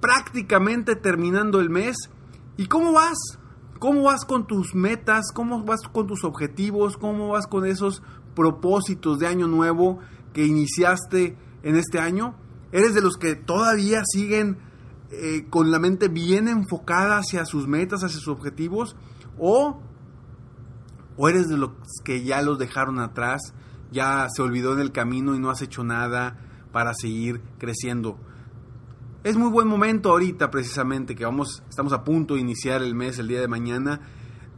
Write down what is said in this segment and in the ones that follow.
prácticamente terminando el mes. ¿Y cómo vas? ¿Cómo vas con tus metas? ¿Cómo vas con tus objetivos? ¿Cómo vas con esos propósitos de año nuevo que iniciaste en este año? ¿Eres de los que todavía siguen eh, con la mente bien enfocada hacia sus metas, hacia sus objetivos? ¿O, ¿O eres de los que ya los dejaron atrás, ya se olvidó en el camino y no has hecho nada para seguir creciendo? Es muy buen momento ahorita precisamente que vamos, estamos a punto de iniciar el mes el día de mañana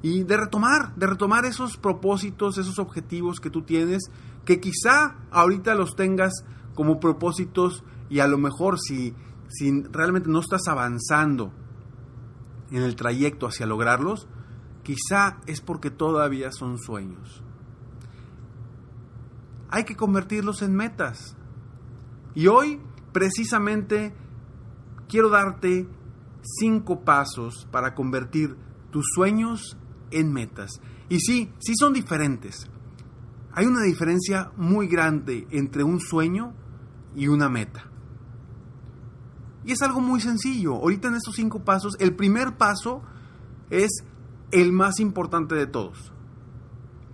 y de retomar, de retomar esos propósitos, esos objetivos que tú tienes, que quizá ahorita los tengas como propósitos y a lo mejor si, si realmente no estás avanzando en el trayecto hacia lograrlos, quizá es porque todavía son sueños. Hay que convertirlos en metas. Y hoy, precisamente, quiero darte cinco pasos para convertir tus sueños en metas. Y sí, sí son diferentes. Hay una diferencia muy grande entre un sueño y una meta. Y es algo muy sencillo. Ahorita en estos cinco pasos, el primer paso es el más importante de todos.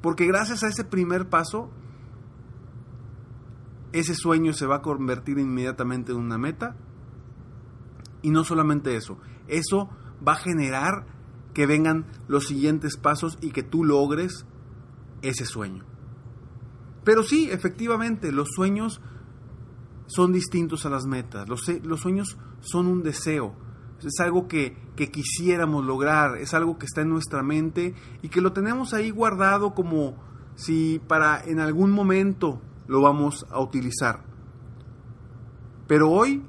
Porque gracias a ese primer paso, ese sueño se va a convertir inmediatamente en una meta y no solamente eso, eso va a generar que vengan los siguientes pasos y que tú logres ese sueño. Pero sí, efectivamente, los sueños son distintos a las metas. Los, los sueños son un deseo. Es algo que, que, quisiéramos lograr, es algo que está en nuestra mente y que lo tenemos ahí guardado como si para en algún momento lo vamos a utilizar. Pero hoy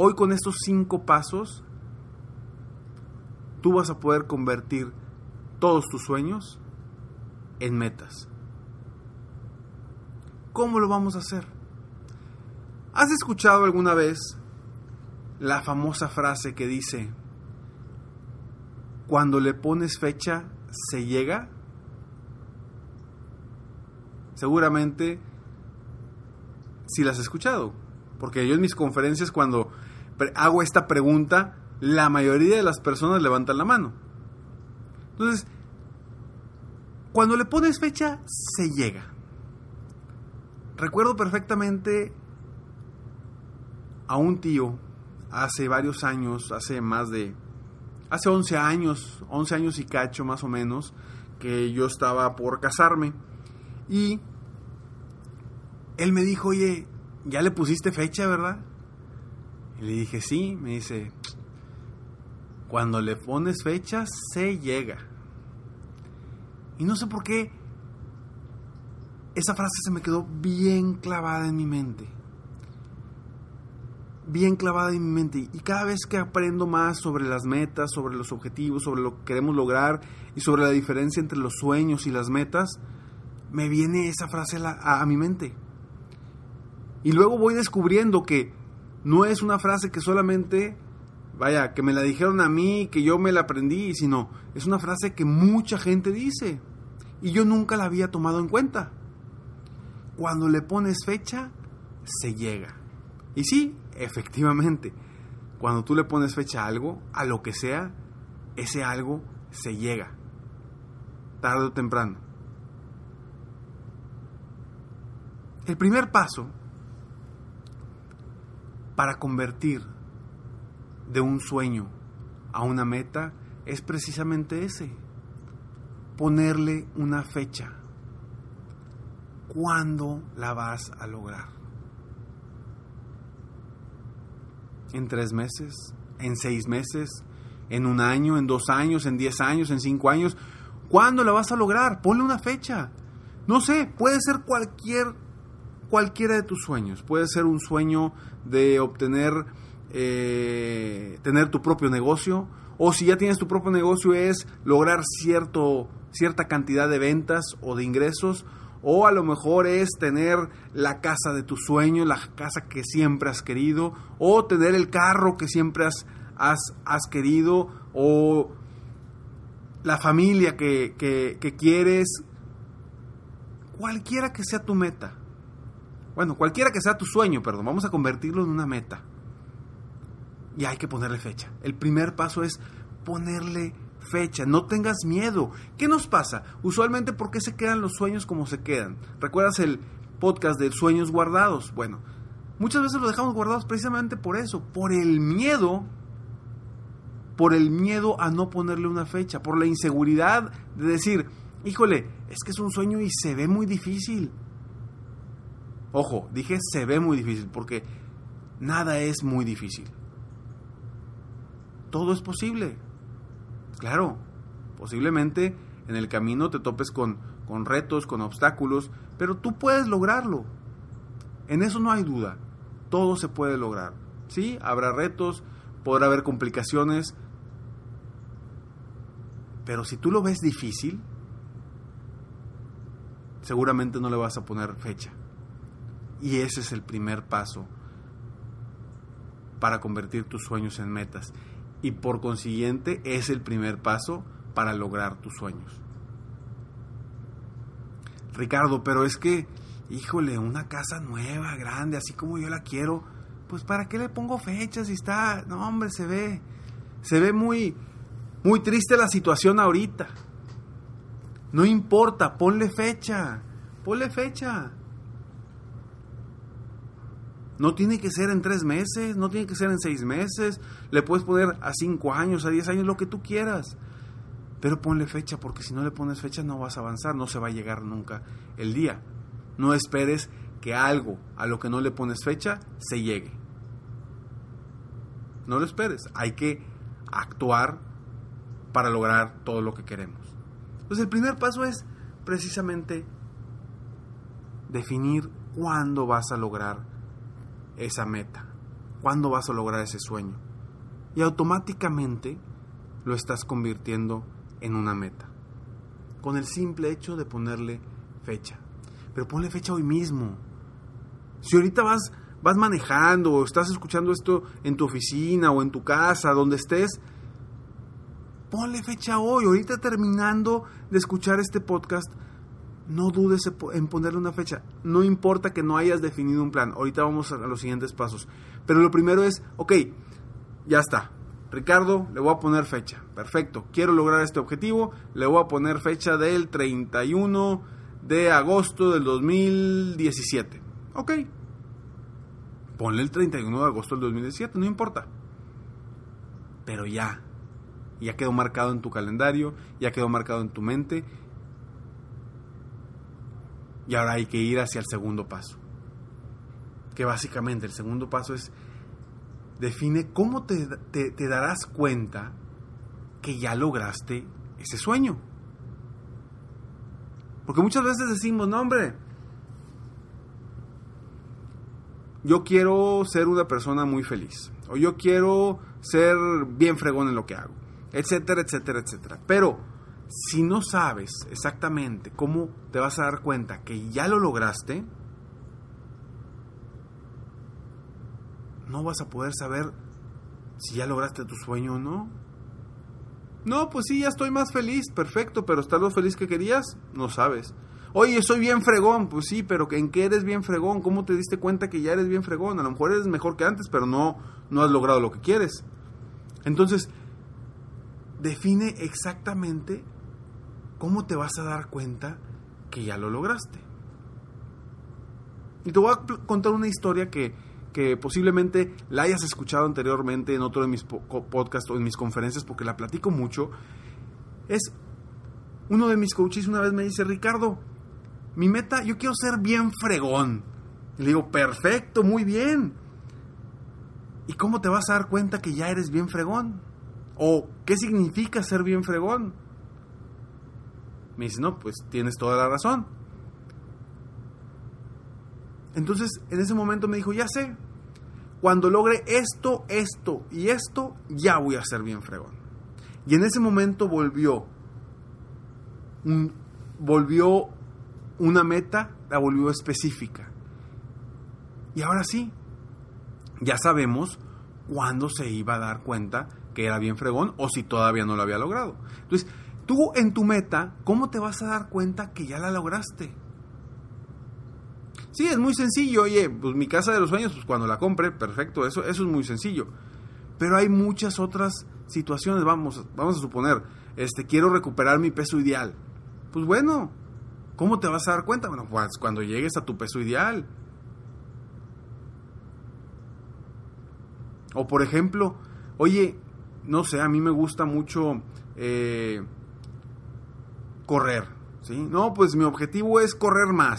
Hoy con estos cinco pasos, tú vas a poder convertir todos tus sueños en metas. ¿Cómo lo vamos a hacer? ¿Has escuchado alguna vez la famosa frase que dice, cuando le pones fecha, se llega? Seguramente si la has escuchado, porque yo en mis conferencias cuando hago esta pregunta, la mayoría de las personas levantan la mano. Entonces, cuando le pones fecha, se llega. Recuerdo perfectamente a un tío hace varios años, hace más de, hace 11 años, 11 años y cacho más o menos, que yo estaba por casarme. Y él me dijo, oye, ya le pusiste fecha, ¿verdad? Y le dije, sí, me dice, cuando le pones fechas, se llega. Y no sé por qué esa frase se me quedó bien clavada en mi mente. Bien clavada en mi mente. Y cada vez que aprendo más sobre las metas, sobre los objetivos, sobre lo que queremos lograr y sobre la diferencia entre los sueños y las metas, me viene esa frase a, a mi mente. Y luego voy descubriendo que no es una frase que solamente, vaya, que me la dijeron a mí, que yo me la aprendí, sino es una frase que mucha gente dice y yo nunca la había tomado en cuenta. Cuando le pones fecha, se llega. Y sí, efectivamente, cuando tú le pones fecha a algo, a lo que sea, ese algo se llega, tarde o temprano. El primer paso para convertir de un sueño a una meta es precisamente ese, ponerle una fecha. ¿Cuándo la vas a lograr? ¿En tres meses? ¿En seis meses? ¿En un año? ¿En dos años? ¿En diez años? ¿En cinco años? ¿Cuándo la vas a lograr? Ponle una fecha. No sé, puede ser cualquier cualquiera de tus sueños. Puede ser un sueño de obtener, eh, tener tu propio negocio, o si ya tienes tu propio negocio es lograr cierto, cierta cantidad de ventas o de ingresos, o a lo mejor es tener la casa de tus sueños, la casa que siempre has querido, o tener el carro que siempre has, has, has querido, o la familia que, que quieres, cualquiera que sea tu meta. Bueno, cualquiera que sea tu sueño, perdón, vamos a convertirlo en una meta. Y hay que ponerle fecha. El primer paso es ponerle fecha, no tengas miedo. ¿Qué nos pasa? Usualmente, ¿por qué se quedan los sueños como se quedan? ¿Recuerdas el podcast de sueños guardados? Bueno, muchas veces los dejamos guardados precisamente por eso, por el miedo, por el miedo a no ponerle una fecha, por la inseguridad de decir, híjole, es que es un sueño y se ve muy difícil. Ojo, dije se ve muy difícil porque nada es muy difícil. Todo es posible. Claro, posiblemente en el camino te topes con, con retos, con obstáculos, pero tú puedes lograrlo. En eso no hay duda. Todo se puede lograr. Sí, habrá retos, podrá haber complicaciones, pero si tú lo ves difícil, seguramente no le vas a poner fecha. Y ese es el primer paso para convertir tus sueños en metas. Y por consiguiente es el primer paso para lograr tus sueños. Ricardo, pero es que, híjole, una casa nueva, grande, así como yo la quiero, pues ¿para qué le pongo fechas si está, no hombre, se ve, se ve muy, muy triste la situación ahorita. No importa, ponle fecha, ponle fecha. No tiene que ser en tres meses, no tiene que ser en seis meses, le puedes poner a cinco años, a diez años, lo que tú quieras. Pero ponle fecha, porque si no le pones fecha no vas a avanzar, no se va a llegar nunca el día. No esperes que algo a lo que no le pones fecha se llegue. No lo esperes, hay que actuar para lograr todo lo que queremos. Entonces el primer paso es precisamente definir cuándo vas a lograr esa meta, cuándo vas a lograr ese sueño. Y automáticamente lo estás convirtiendo en una meta, con el simple hecho de ponerle fecha. Pero ponle fecha hoy mismo. Si ahorita vas, vas manejando o estás escuchando esto en tu oficina o en tu casa, donde estés, ponle fecha hoy. Ahorita terminando de escuchar este podcast, no dudes en ponerle una fecha. No importa que no hayas definido un plan. Ahorita vamos a los siguientes pasos. Pero lo primero es, ok, ya está. Ricardo, le voy a poner fecha. Perfecto. Quiero lograr este objetivo. Le voy a poner fecha del 31 de agosto del 2017. Ok. Ponle el 31 de agosto del 2017, no importa. Pero ya. Ya quedó marcado en tu calendario, ya quedó marcado en tu mente y ahora hay que ir hacia el segundo paso. Que básicamente el segundo paso es, define cómo te, darás cuenta que ya lograste ese sueño. Porque muchas veces decimos, no hombre, yo quiero ser una persona muy feliz. O yo quiero ser bien fregón en lo que hago. Etcétera, etcétera, etcétera. Pero si no sabes exactamente cómo te vas a dar cuenta que ya lo lograste, no vas a poder saber si ya lograste tu sueño o no. No, pues sí, ya estoy más feliz, perfecto, pero ¿estás lo feliz que querías? No sabes. Oye, soy bien fregón, pues sí, pero ¿en qué eres bien fregón? ¿Cómo te diste cuenta que ya eres bien fregón? A lo mejor eres mejor que antes, pero no, no has logrado lo que quieres. Entonces, define exactamente ¿cómo te vas a dar cuenta que ya lo lograste? Y te voy a contar una historia que, que posiblemente la hayas escuchado anteriormente en otro de mis podcasts o en mis conferencias porque la platico mucho. Es uno de mis coaches una vez me dice, Ricardo, mi meta, yo quiero ser bien fregón. Y le digo, perfecto, muy bien. ¿Y cómo te vas a dar cuenta que ya eres bien fregón? ¿O qué significa ser bien fregón? Me dice, no, pues tienes toda la razón. Entonces, en ese momento me dijo, ya sé, cuando logre esto, esto y esto, ya voy a ser bien fregón. Y en ese momento volvió, volvió una meta, la volvió específica. Y ahora sí, ya sabemos cuándo se iba a dar cuenta que era bien fregón o si todavía no lo había logrado. Entonces, tú en tu meta, ¿cómo te vas a dar cuenta que ya la lograste? Sí, es muy sencillo. Oye, pues mi casa de los sueños, pues cuando la compre, perfecto, eso, eso es muy sencillo. Pero hay muchas otras situaciones, vamos, vamos a suponer, este, quiero recuperar mi peso ideal. Pues bueno, ¿cómo te vas a dar cuenta? Bueno, pues cuando llegues a tu peso ideal. O por ejemplo, oye, no sé, a mí me gusta mucho eh, correr, ¿sí? No, pues mi objetivo es correr más.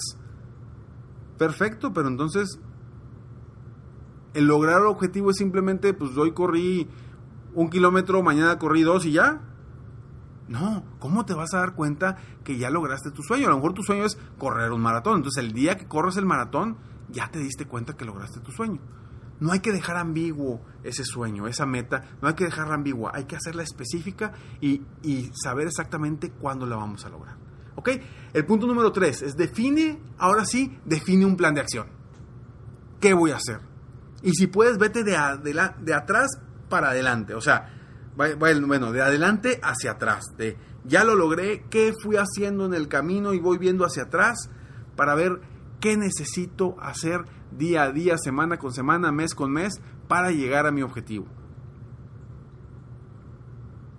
Perfecto, pero entonces el lograr el objetivo es simplemente, pues hoy corrí un kilómetro, mañana corrí dos y ya. No, ¿cómo te vas a dar cuenta que ya lograste tu sueño? A lo mejor tu sueño es correr un maratón. Entonces el día que corres el maratón, ya te diste cuenta que lograste tu sueño. No hay que dejar ambiguo ese sueño, esa meta, no hay que dejarla ambigua, hay que hacerla específica y, saber exactamente cuándo la vamos a lograr. ¿Ok? El punto número tres es define, ahora sí, define un plan de acción. ¿Qué voy a hacer? Y si puedes, vete de, de atrás para adelante. O sea, bueno, de adelante hacia atrás. De ya lo logré, qué fui haciendo en el camino y voy viendo hacia atrás para ver qué necesito hacer día a día, semana con semana, mes con mes para llegar a mi objetivo.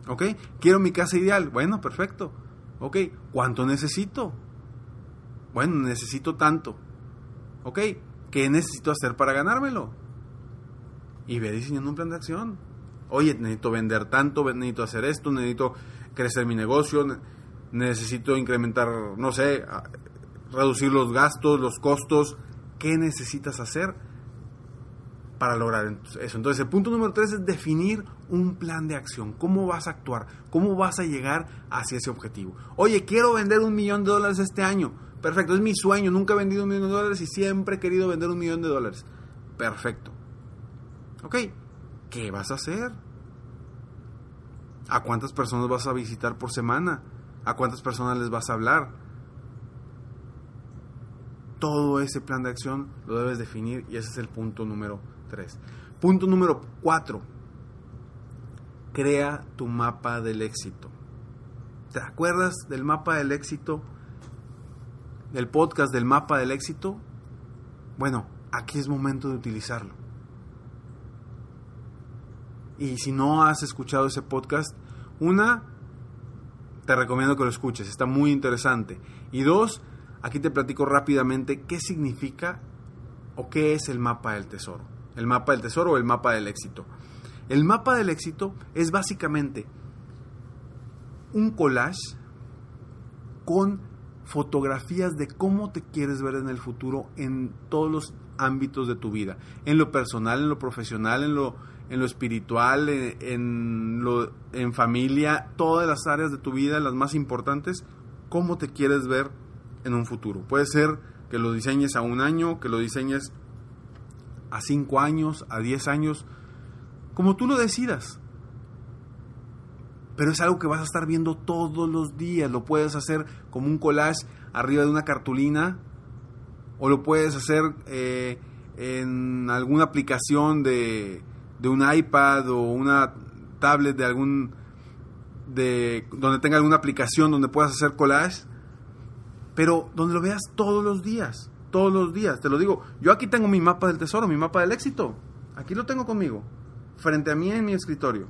¿Ok? Quiero mi casa ideal. Bueno, perfecto. Ok, ¿cuánto necesito? Bueno, necesito tanto. Ok, ¿qué necesito hacer para ganármelo? Y ve diseñando un plan de acción. Oye, necesito vender tanto, necesito hacer esto, necesito crecer mi negocio, necesito incrementar, no sé, reducir los gastos, los costos. ¿Qué necesitas hacer para lograr eso. Entonces, el punto número tres es definir un plan de acción. ¿Cómo vas a actuar? ¿Cómo vas a llegar hacia ese objetivo? Oye, quiero vender un millón de dólares este año. Perfecto, es mi sueño. Nunca he vendido un millón de dólares y siempre he querido vender un millón de dólares. Perfecto. Ok, ¿qué vas a hacer? ¿A cuántas personas vas a visitar por semana? ¿A cuántas personas les vas a hablar? Todo ese plan de acción lo debes definir y ese es el punto número Punto número 4. Crea tu mapa del éxito. ¿Te acuerdas del mapa del éxito? Del podcast del mapa del éxito. Bueno, aquí es momento de utilizarlo. Y si no has escuchado ese podcast, una, te recomiendo que lo escuches, está muy interesante. Y dos, aquí te platico rápidamente qué significa o qué es el mapa del tesoro el mapa del tesoro o el mapa del éxito. El mapa del éxito es básicamente un collage con fotografías de cómo te quieres ver en el futuro en todos los ámbitos de tu vida, en lo personal, en lo profesional, en lo, en lo espiritual, en, lo, en familia, todas las áreas de tu vida, las más importantes, cómo te quieres ver en un futuro. Puede ser que lo diseñes a un año, que lo diseñes a 5 años, a 10 años, como tú lo decidas. Pero es algo que vas a estar viendo todos los días. Lo puedes hacer como un collage arriba de una cartulina o lo puedes hacer eh, en alguna aplicación de, de, un iPad o una tablet de algún de donde tenga alguna aplicación donde puedas hacer collage pero donde lo veas todos los días todos los días. Te lo digo, yo aquí tengo mi mapa del tesoro, mi mapa del éxito. Aquí lo tengo conmigo, frente a mí en mi escritorio.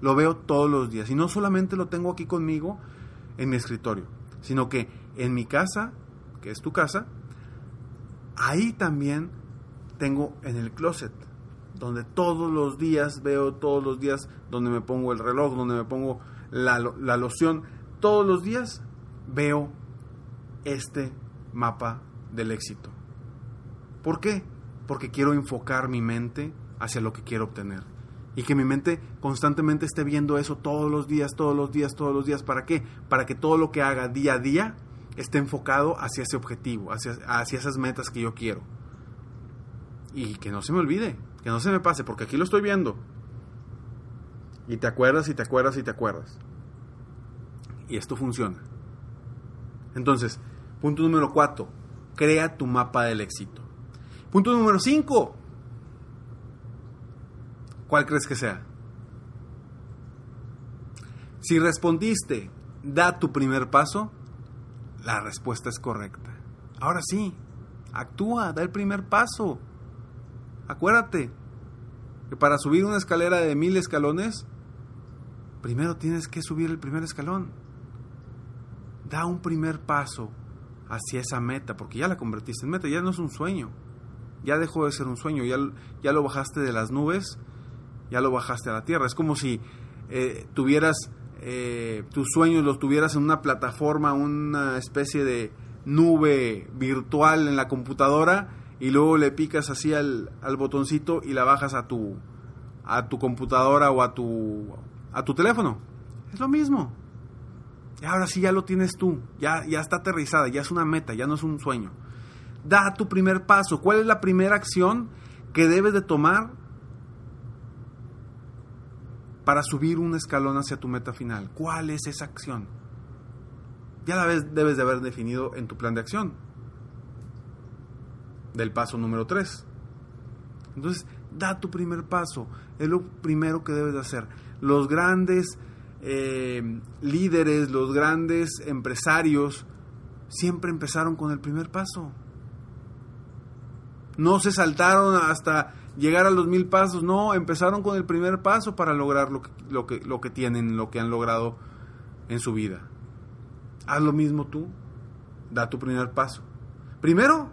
Lo veo todos los días. Y no solamente lo tengo aquí conmigo en mi escritorio, sino que en mi casa, que es tu casa, ahí también tengo en el closet, donde todos los días veo, todos los días, donde me pongo el reloj, donde me pongo la, loción, todos los días veo este mapa del éxito. ¿Por qué? Porque quiero enfocar mi mente hacia lo que quiero obtener. Y que mi mente constantemente esté viendo eso todos los días, todos los días, todos los días. ¿Para qué? Para que todo lo que haga día a día esté enfocado hacia ese objetivo, hacia, hacia esas metas que yo quiero. Y que no se me olvide, que no se me pase, porque aquí lo estoy viendo. Y te acuerdas y te acuerdas y te acuerdas. Y esto funciona. Entonces, punto número 4, crea tu mapa del éxito. Punto número 5, ¿cuál crees que sea? Si respondiste, da tu primer paso, la respuesta es correcta. Ahora sí, actúa, da el primer paso. Acuérdate que para subir una escalera de mil escalones, primero tienes que subir el primer escalón. Da un primer paso hacia esa meta, porque ya la convertiste en meta, ya no es un sueño, ya dejó de ser un sueño, ya, ya lo bajaste de las nubes, ya lo bajaste a la tierra. Es como si eh, tuvieras eh, tus sueños, los tuvieras en una plataforma, una especie de nube virtual en la computadora y luego le picas así al, al botoncito y la bajas a tu, a tu computadora o a tu, a tu teléfono. Es lo mismo. Ahora sí ya lo tienes tú, ya, ya está aterrizada, ya es una meta, ya no es un sueño. Da tu primer paso. ¿Cuál es la primera acción que debes de tomar para subir un escalón hacia tu meta final? ¿Cuál es esa acción? Ya la debes de haber definido en tu plan de acción. Del paso número 3. Entonces, da tu primer paso. Es lo primero que debes de hacer. Los grandes eh, líderes, los grandes empresarios, siempre empezaron con el primer paso. No se saltaron hasta llegar a los mil pasos, no, empezaron con el primer paso para lograr lo que, lo que, lo que tienen, lo que han logrado en su vida. Haz lo mismo tú, da tu primer paso. Primero,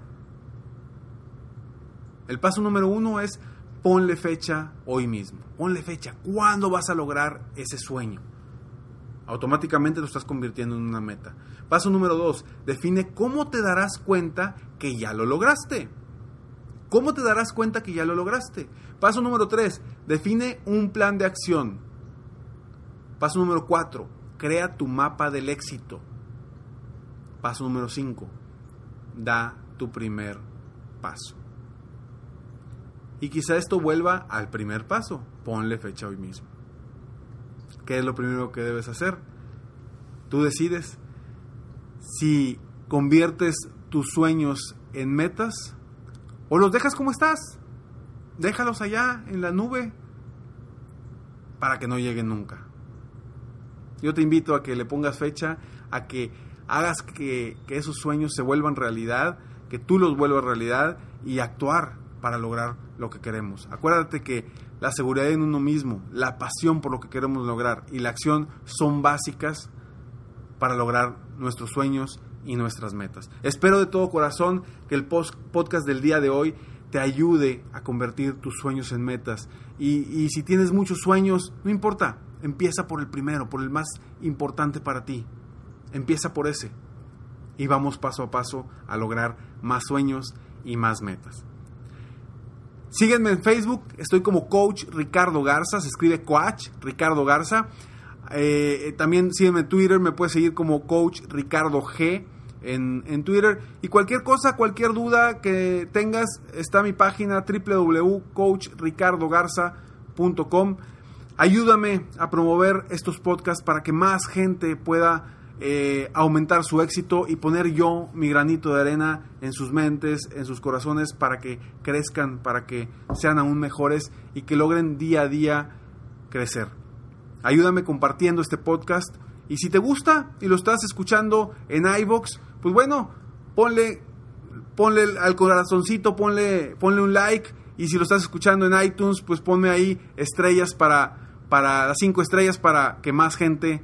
el paso número uno es ponle fecha hoy mismo. Ponle fecha. ¿Cuándo vas a lograr ese sueño? Automáticamente lo estás convirtiendo en una meta. Paso número dos, define cómo te darás cuenta que ya lo lograste. ¿Cómo te darás cuenta que ya lo lograste? Paso número tres, define un plan de acción. Paso número cuatro, crea tu mapa del éxito. Paso número cinco, da tu primer paso. Y quizá esto vuelva al primer paso. Ponle fecha hoy mismo. ¿Qué es lo primero que debes hacer? Tú decides si conviertes tus sueños en metas o los dejas como estás. Déjalos allá en la nube para que no lleguen nunca. Yo te invito a que le pongas fecha, a que hagas que, que esos sueños se vuelvan realidad, que tú los vuelvas realidad y actuar para lograr lo que queremos. Acuérdate que la seguridad en uno mismo, la pasión por lo que queremos lograr y la acción son básicas para lograr nuestros sueños y nuestras metas. Espero de todo corazón que el podcast del día de hoy te ayude a convertir tus sueños en metas. Y, y, si tienes muchos sueños, no importa, empieza por el primero, por el más importante para ti. Empieza por ese. Y vamos paso a paso a lograr más sueños y más metas. Sígueme en Facebook, estoy como Coach Ricardo Garza, se escribe Coach Ricardo Garza. Eh, también sígueme en Twitter, me puedes seguir como Coach Ricardo G en, en, Twitter. Y cualquier cosa, cualquier duda que tengas, está mi página www.coachricardogarza.com. Ayúdame a promover estos podcasts para que más gente pueda eh, aumentar su éxito y poner yo mi granito de arena en sus mentes, en sus corazones, para que crezcan, para que sean aún mejores y que logren día a día crecer. Ayúdame compartiendo este podcast y si te gusta y lo estás escuchando en iVoox, pues bueno, ponle, ponle al corazoncito, ponle, ponle un like y si lo estás escuchando en iTunes, pues ponme ahí estrellas para, para las cinco estrellas para que más gente